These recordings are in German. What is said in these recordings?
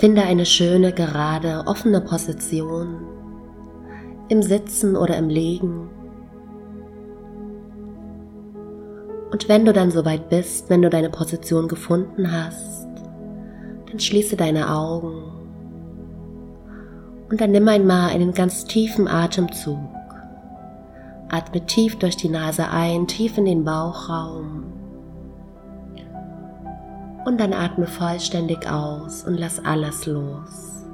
Finde eine schöne, gerade, offene Position im Sitzen oder im Liegen. Und wenn du dann soweit bist, wenn du deine Position gefunden hast, dann schließe deine Augen und dann nimm einmal einen ganz tiefen Atemzug. Atme tief durch die Nase ein, tief in den Bauchraum und dann atme vollständig aus und lass alles los.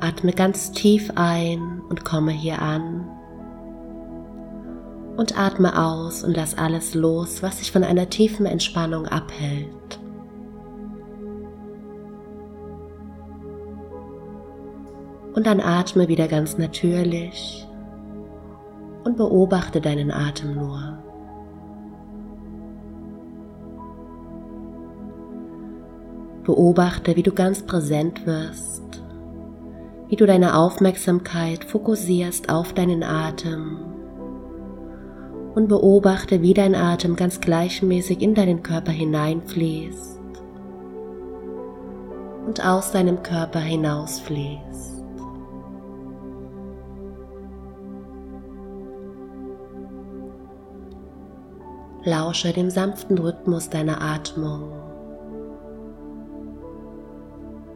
Atme ganz tief ein und komme hier an. Und atme aus und lass alles los, was sich von einer tiefen Entspannung abhält. Und dann atme wieder ganz natürlich und beobachte deinen Atem nur. Beobachte, wie du ganz präsent wirst, wie du deine Aufmerksamkeit fokussierst auf deinen Atem und beobachte, wie dein Atem ganz gleichmäßig in deinen Körper hineinfließt und aus deinem Körper hinausfließt. Lausche dem sanften Rhythmus deiner Atmung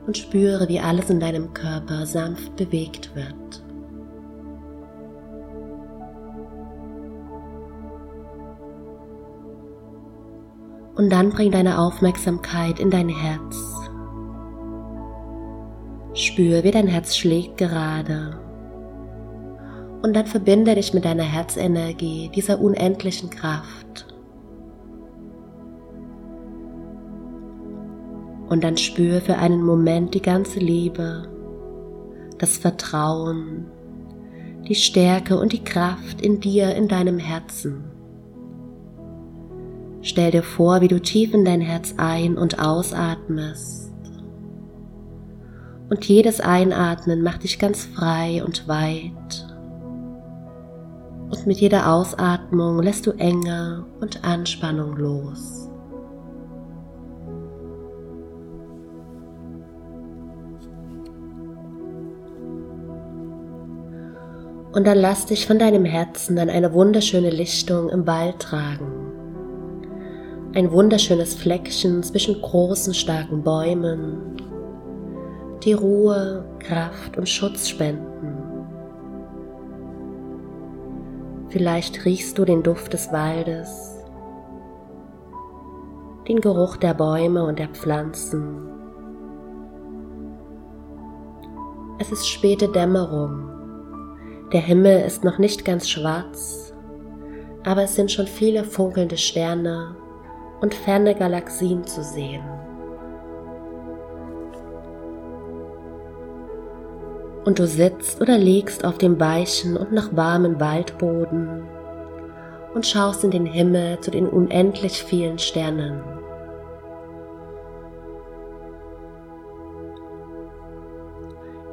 und spüre, wie alles in deinem Körper sanft bewegt wird. Und dann bring deine Aufmerksamkeit in dein Herz. Spür, wie dein Herz schlägt gerade. Und dann verbinde dich mit deiner Herzenergie, dieser unendlichen Kraft. Und dann spür für einen Moment die ganze Liebe, das Vertrauen, die Stärke und die Kraft in dir, in deinem Herzen. Stell dir vor, wie du tief in dein Herz ein- und ausatmest. Und jedes Einatmen macht dich ganz frei und weit. Und mit jeder Ausatmung lässt du Enge und Anspannung los. Und dann lass dich von deinem Herzen an eine wunderschöne Lichtung im Wald tragen. Ein wunderschönes Fleckchen zwischen großen, starken Bäumen, die Ruhe, Kraft und Schutz spenden. Vielleicht riechst du den Duft des Waldes, den Geruch der Bäume und der Pflanzen. Es ist späte Dämmerung der Himmel ist noch nicht ganz schwarz, aber es sind schon viele funkelnde Sterne und ferne Galaxien zu sehen. Und du sitzt oder liegst auf dem weichen und noch warmen Waldboden und schaust in den Himmel zu den unendlich vielen Sternen.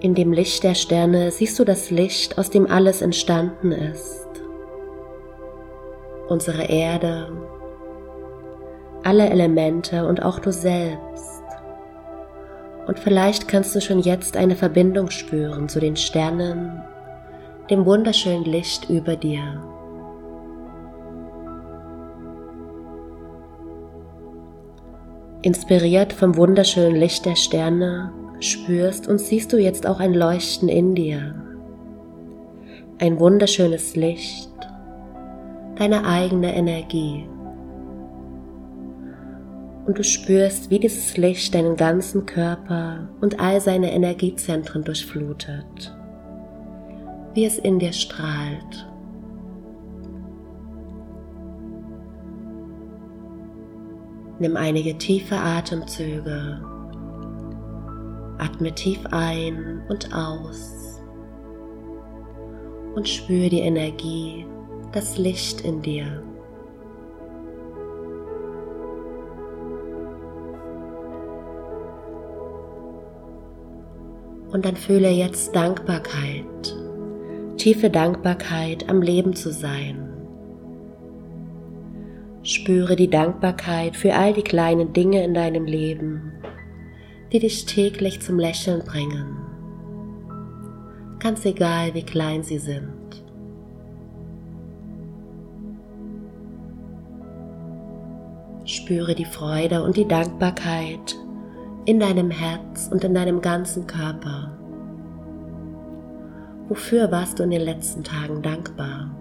In dem Licht der Sterne siehst du das Licht, aus dem alles entstanden ist. Unsere Erde, alle Elemente und auch du selbst. Und vielleicht kannst du schon jetzt eine Verbindung spüren zu den Sternen, dem wunderschönen Licht über dir. Inspiriert vom wunderschönen Licht der Sterne spürst und siehst du jetzt auch ein Leuchten in dir. Ein wunderschönes Licht, deine eigene Energie. Und du spürst, wie dieses Licht deinen ganzen Körper und all seine Energiezentren durchflutet, wie es in dir strahlt. Nimm einige tiefe Atemzüge Atme tief ein und aus und spüre die Energie, das Licht in dir. Und dann fühle jetzt Dankbarkeit, tiefe Dankbarkeit am Leben zu sein. Spüre die Dankbarkeit für all die kleinen Dinge in deinem Leben, die dich täglich zum Lächeln bringen. Ganz egal, wie klein sie sind. Spüre die Freude und die Dankbarkeit in deinem Herz und in deinem ganzen Körper. Wofür warst du in den letzten Tagen dankbar?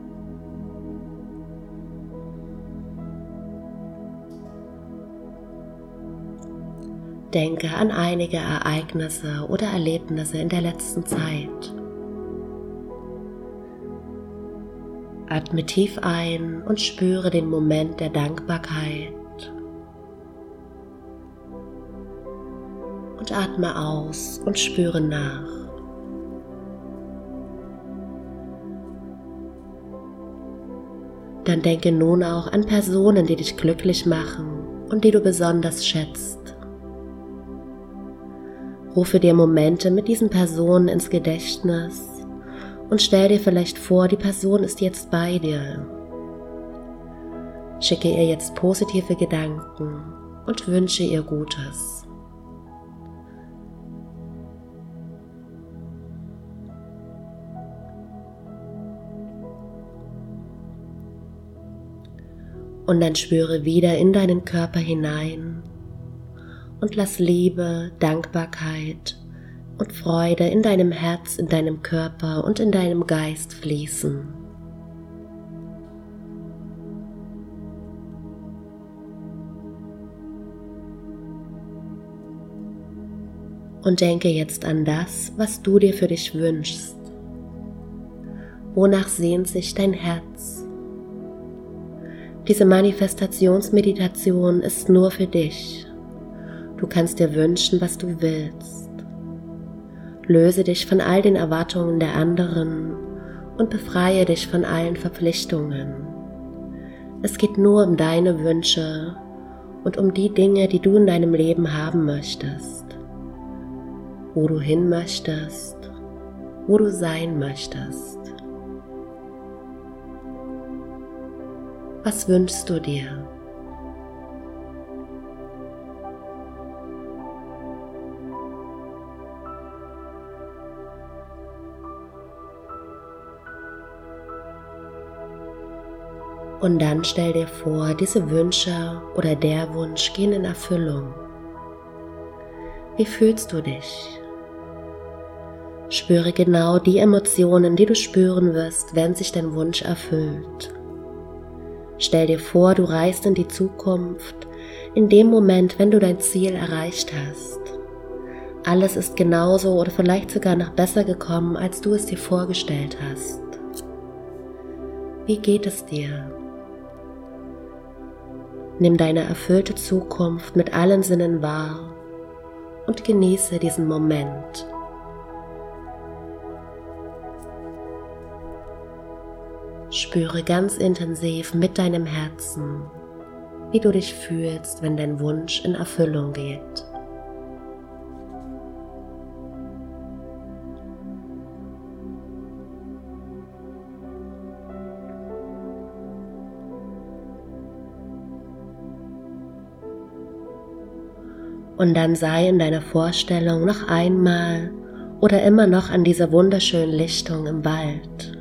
Denke an einige Ereignisse oder Erlebnisse in der letzten Zeit. Atme tief ein und spüre den Moment der Dankbarkeit. Und atme aus und spüre nach. Dann denke nun auch an Personen, die dich glücklich machen und die du besonders schätzt. Rufe dir Momente mit diesen Personen ins Gedächtnis und stell dir vielleicht vor, die Person ist jetzt bei dir. Schicke ihr jetzt positive Gedanken und wünsche ihr Gutes. Und dann spüre wieder in deinen Körper hinein und lass Liebe, Dankbarkeit und Freude in deinem Herz, in deinem Körper und in deinem Geist fließen. Und denke jetzt an das, was du dir für dich wünschst. Wonach sehnt sich dein Herz? Diese Manifestationsmeditation ist nur für dich. Du kannst dir wünschen, was du willst. Löse dich von all den Erwartungen der anderen und befreie dich von allen Verpflichtungen. Es geht nur um deine Wünsche und um die Dinge, die du in deinem Leben haben möchtest. Wo du hin möchtest, wo du sein möchtest. Was wünschst du dir? Und dann stell dir vor, diese Wünsche oder der Wunsch gehen in Erfüllung. Wie fühlst du dich? Spüre genau die Emotionen, die du spüren wirst, wenn sich dein Wunsch erfüllt. Stell dir vor, du reist in die Zukunft, in dem Moment, wenn du dein Ziel erreicht hast. Alles ist genauso oder vielleicht sogar noch besser gekommen, als du es dir vorgestellt hast. Wie geht es dir? Nimm deine erfüllte Zukunft mit allen Sinnen wahr und genieße diesen Moment. Spüre ganz intensiv mit deinem Herzen, wie du dich fühlst, wenn dein Wunsch in Erfüllung geht. Und dann sei in deiner Vorstellung noch einmal oder immer noch an dieser wunderschönen Lichtung im Wald.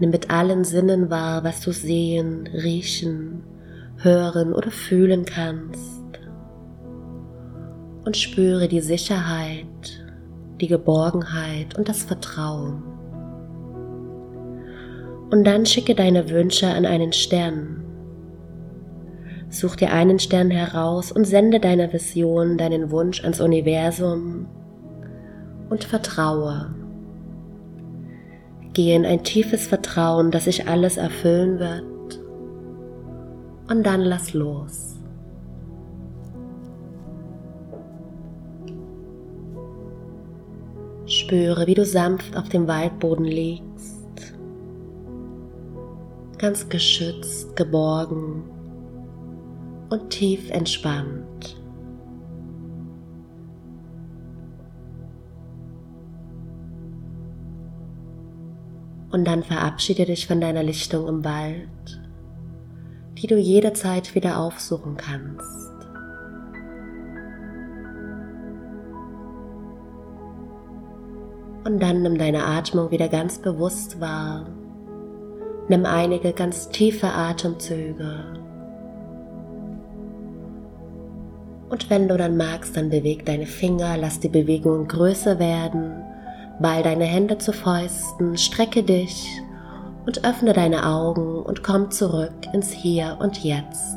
Nimm mit allen Sinnen wahr, was du sehen, riechen, hören oder fühlen kannst. Und spüre die Sicherheit, die Geborgenheit und das Vertrauen. Und dann schicke deine Wünsche an einen Stern, Such dir einen Stern heraus und sende deiner Vision deinen Wunsch ans Universum und vertraue. Gehe in ein tiefes Vertrauen, dass sich alles erfüllen wird und dann lass los. Spüre, wie du sanft auf dem Waldboden liegst, ganz geschützt, geborgen und tief entspannt. Und dann verabschiede dich von deiner Lichtung im Wald. die du jederzeit wieder aufsuchen kannst. Und dann nimm deine Atmung wieder ganz bewusst wahr. Nimm einige ganz tiefe Atemzüge. Und wenn du dann magst, dann beweg deine Finger, lass die Bewegungen größer werden, ball deine Hände zu Fäusten, strecke dich und öffne deine Augen und komm zurück ins Hier und Jetzt.